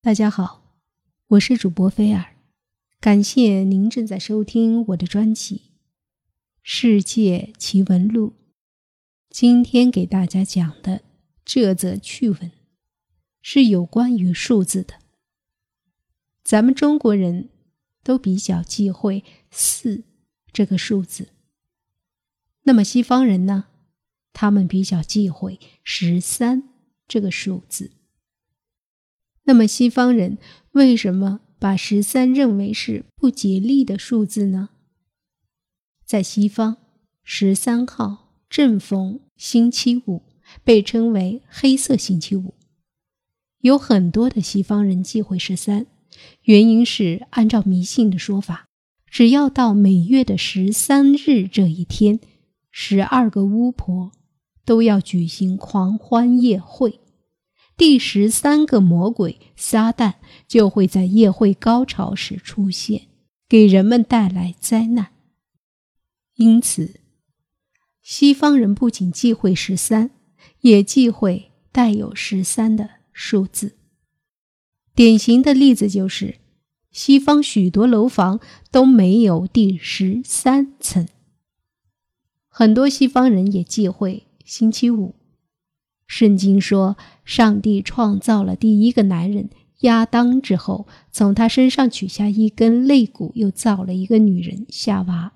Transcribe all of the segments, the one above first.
大家好，我是主播菲尔，感谢您正在收听我的专辑《世界奇闻录》。今天给大家讲的这则趣闻，是有关于数字的。咱们中国人都比较忌讳四这个数字，那么西方人呢？他们比较忌讳十三这个数字。那么西方人为什么把十三认为是不吉利的数字呢？在西方，十三号正逢星期五，被称为黑色星期五。有很多的西方人忌讳十三，原因是按照迷信的说法，只要到每月的十三日这一天，十二个巫婆。都要举行狂欢夜会，第十三个魔鬼撒旦就会在夜会高潮时出现，给人们带来灾难。因此，西方人不仅忌讳十三，也忌讳带有十三的数字。典型的例子就是，西方许多楼房都没有第十三层。很多西方人也忌讳。星期五，圣经说，上帝创造了第一个男人亚当之后，从他身上取下一根肋骨，又造了一个女人夏娃。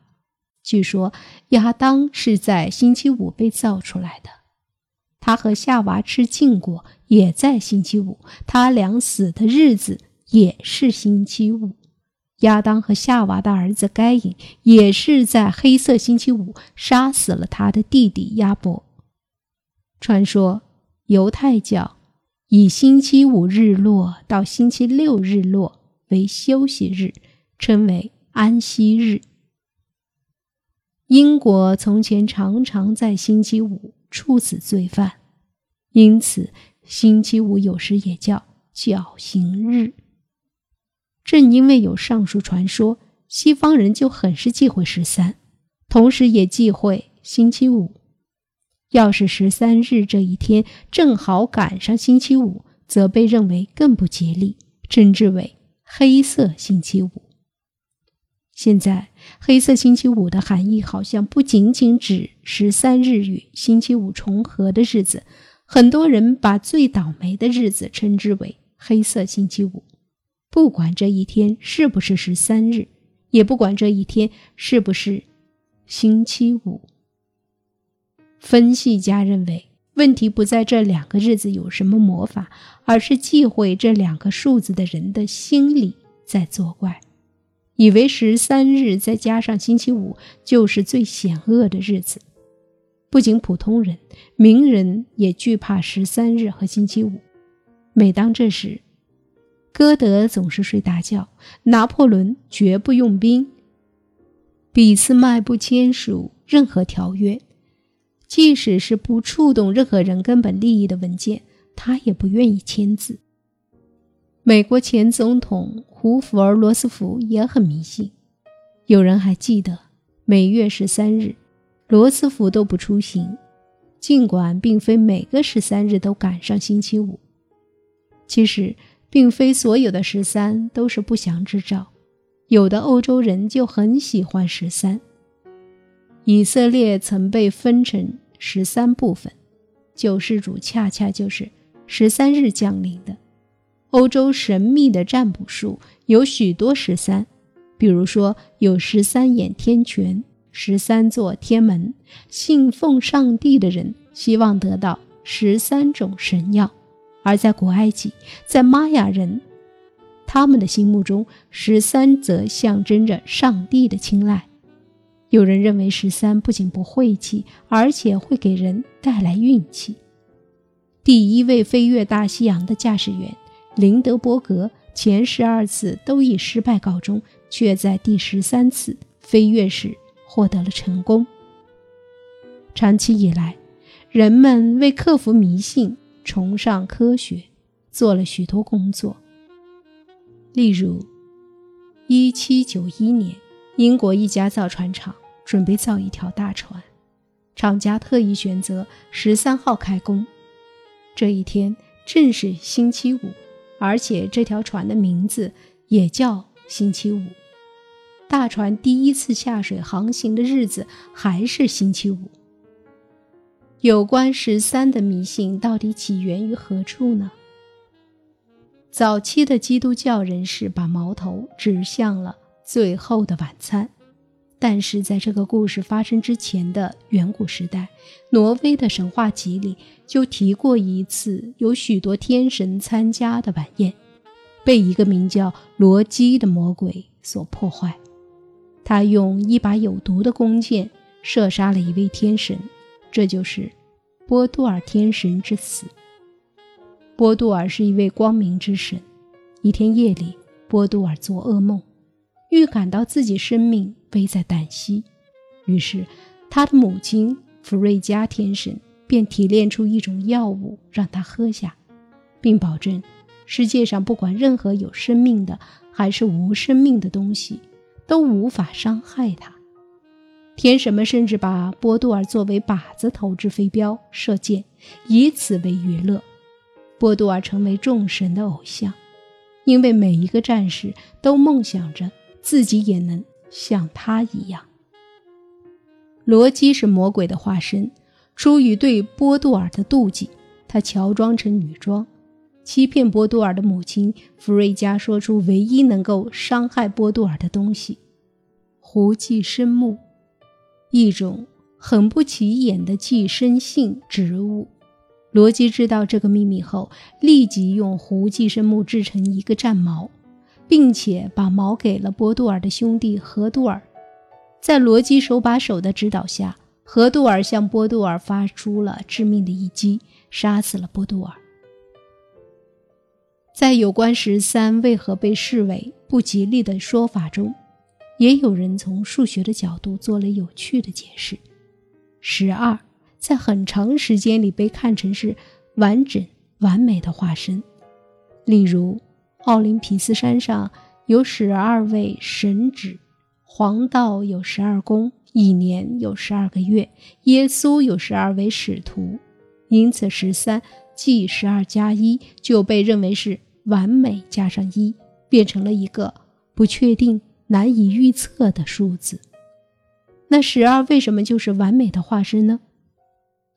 据说亚当是在星期五被造出来的，他和夏娃吃禁果也在星期五，他俩死的日子也是星期五。亚当和夏娃的儿子该隐也是在黑色星期五杀死了他的弟弟亚伯。传说犹太教以星期五日落到星期六日落为休息日，称为安息日。英国从前常常在星期五处死罪犯，因此星期五有时也叫绞刑日。正因为有上述传说，西方人就很是忌讳十三，同时也忌讳星期五。要是十三日这一天正好赶上星期五，则被认为更不吉利，称之为黑色星期五。现在，黑色星期五的含义好像不仅仅指十三日与星期五重合的日子，很多人把最倒霉的日子称之为黑色星期五。不管这一天是不是十三日，也不管这一天是不是星期五。分析家认为，问题不在这两个日子有什么魔法，而是忌讳这两个数字的人的心理在作怪，以为十三日再加上星期五就是最险恶的日子。不仅普通人，名人也惧怕十三日和星期五。每当这时，歌德总是睡大觉，拿破仑绝不用兵，俾斯麦不签署任何条约。即使是不触动任何人根本利益的文件，他也不愿意签字。美国前总统胡佛·罗斯福也很迷信。有人还记得，每月十三日，罗斯福都不出行，尽管并非每个十三日都赶上星期五。其实，并非所有的十三都是不祥之兆，有的欧洲人就很喜欢十三。以色列曾被分成。十三部分，救世主恰恰就是十三日降临的。欧洲神秘的占卜术有许多十三，比如说有十三眼天泉、十三座天门。信奉上帝的人希望得到十三种神药，而在古埃及，在玛雅人，他们的心目中，十三则象征着上帝的青睐。有人认为十三不仅不晦气，而且会给人带来运气。第一位飞越大西洋的驾驶员林德伯格前十二次都以失败告终，却在第十三次飞跃时获得了成功。长期以来，人们为克服迷信、崇尚科学做了许多工作。例如，一七九一年，英国一家造船厂。准备造一条大船，厂家特意选择十三号开工。这一天正是星期五，而且这条船的名字也叫星期五。大船第一次下水航行的日子还是星期五。有关十三的迷信到底起源于何处呢？早期的基督教人士把矛头指向了最后的晚餐。但是在这个故事发生之前的远古时代，挪威的神话集里就提过一次有许多天神参加的晚宴，被一个名叫罗基的魔鬼所破坏。他用一把有毒的弓箭射杀了一位天神，这就是波杜尔天神之死。波杜尔是一位光明之神。一天夜里，波杜尔做噩梦。预感到自己生命危在旦夕，于是他的母亲弗瑞加天神便提炼出一种药物让他喝下，并保证世界上不管任何有生命的还是无生命的东西都无法伤害他。天神们甚至把波杜尔作为靶子投掷飞镖射箭，以此为娱乐。波杜尔成为众神的偶像，因为每一个战士都梦想着。自己也能像他一样。罗基是魔鬼的化身，出于对波杜尔的妒忌，他乔装成女装，欺骗波杜尔的母亲弗瑞加，说出唯一能够伤害波杜尔的东西——胡寄生木，一种很不起眼的寄生性植物。罗基知道这个秘密后，立即用胡寄生木制成一个战矛。并且把矛给了波杜尔的兄弟何杜尔，在罗基手把手的指导下，何杜尔向波杜尔发出了致命的一击，杀死了波杜尔。在有关十三为何被视为不吉利的说法中，也有人从数学的角度做了有趣的解释：十二在很长时间里被看成是完整完美的化身，例如。奥林匹斯山上有十二位神祇，黄道有十二宫，一年有十二个月。耶稣有十二位使徒，因此十三即十二加一就被认为是完美加上一，变成了一个不确定、难以预测的数字。那十二为什么就是完美的化身呢？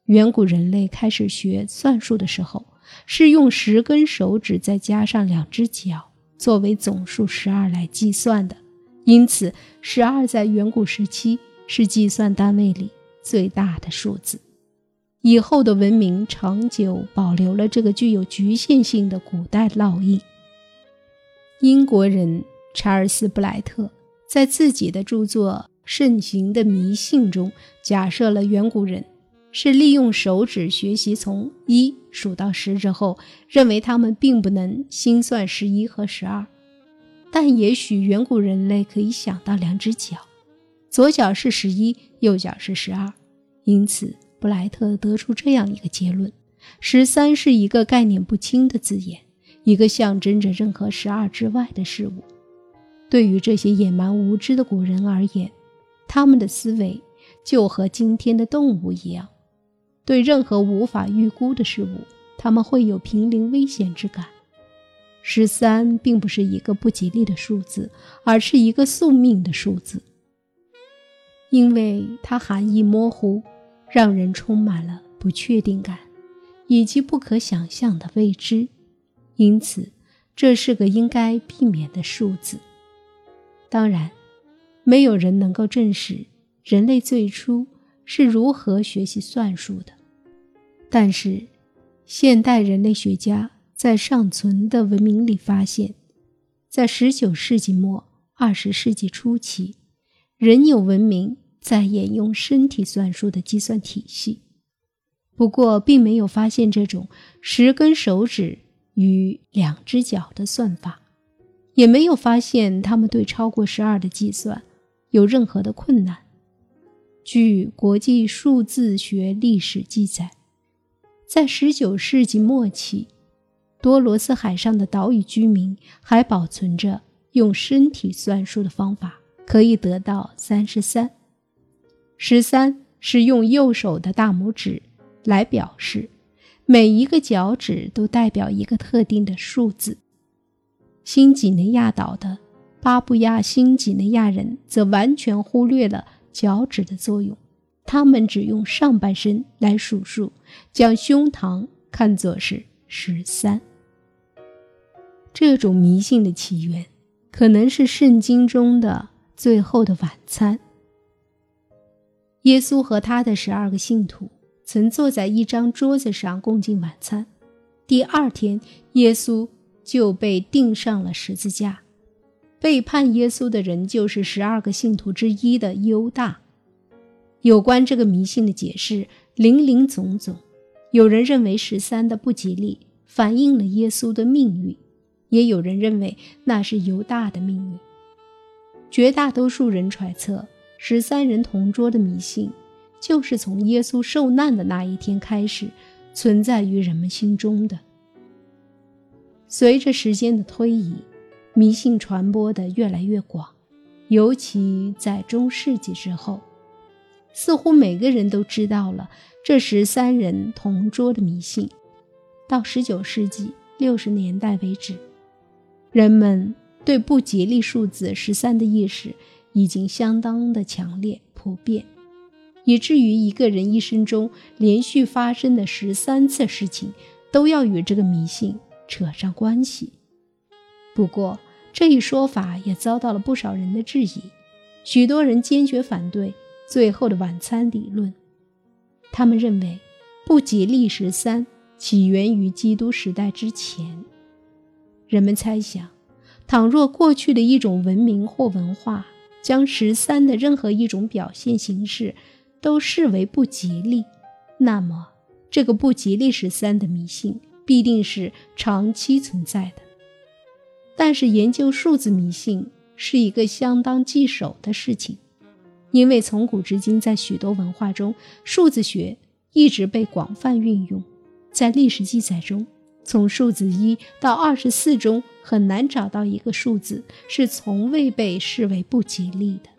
远古人类开始学算术的时候。是用十根手指再加上两只脚作为总数十二来计算的，因此十二在远古时期是计算单位里最大的数字。以后的文明长久保留了这个具有局限性的古代烙印。英国人查尔斯·布莱特在自己的著作《盛行的迷信》中假设了远古人。是利用手指学习从一数到十之后，认为他们并不能心算十一和十二，但也许远古人类可以想到两只脚，左脚是十一，右脚是十二，因此布莱特得出这样一个结论：十三是一个概念不清的字眼，一个象征着任何十二之外的事物。对于这些野蛮无知的古人而言，他们的思维就和今天的动物一样。对任何无法预估的事物，他们会有濒临危险之感。十三并不是一个不吉利的数字，而是一个宿命的数字，因为它含义模糊，让人充满了不确定感以及不可想象的未知。因此，这是个应该避免的数字。当然，没有人能够证实人类最初。是如何学习算术的？但是，现代人类学家在尚存的文明里发现，在19世纪末、20世纪初期，仍有文明在沿用身体算术的计算体系。不过，并没有发现这种十根手指与两只脚的算法，也没有发现他们对超过十二的计算有任何的困难。据国际数字学历史记载，在19世纪末期，多罗斯海上的岛屿居民还保存着用身体算数的方法，可以得到三十三。十三是用右手的大拇指来表示，每一个脚趾都代表一个特定的数字，新几内亚岛的巴布亚新几内亚人则完全忽略了脚趾的作用，他们只用上半身来数数，将胸膛看作是十三。这种迷信的起源，可能是圣经中的最后的晚餐。耶稣和他的十二个信徒曾坐在一张桌子上共进晚餐。第二天，耶稣就被钉上了十字架。背叛耶稣的人就是十二个信徒之一的犹大。有关这个迷信的解释林林总总。有人认为十三的不吉利反映了耶稣的命运，也有人认为那是犹大的命运。绝大多数人揣测，十三人同桌的迷信就是从耶稣受难的那一天开始。存在于人们心中的。随着时间的推移，迷信传播的越来越广，尤其在中世纪之后，似乎每个人都知道了这十三人同桌的迷信。到十九世纪六十年代为止，人们对不吉利数字十三的意识已经相当的强烈普遍。以至于一个人一生中连续发生的十三次事情，都要与这个迷信扯上关系。不过，这一说法也遭到了不少人的质疑。许多人坚决反对“最后的晚餐”理论。他们认为，不吉利十三起源于基督时代之前。人们猜想，倘若过去的一种文明或文化将十三的任何一种表现形式，都视为不吉利，那么这个不吉利十三的迷信必定是长期存在的。但是研究数字迷信是一个相当棘手的事情，因为从古至今，在许多文化中，数字学一直被广泛运用。在历史记载中，从数字一到二十四中，很难找到一个数字是从未被视为不吉利的。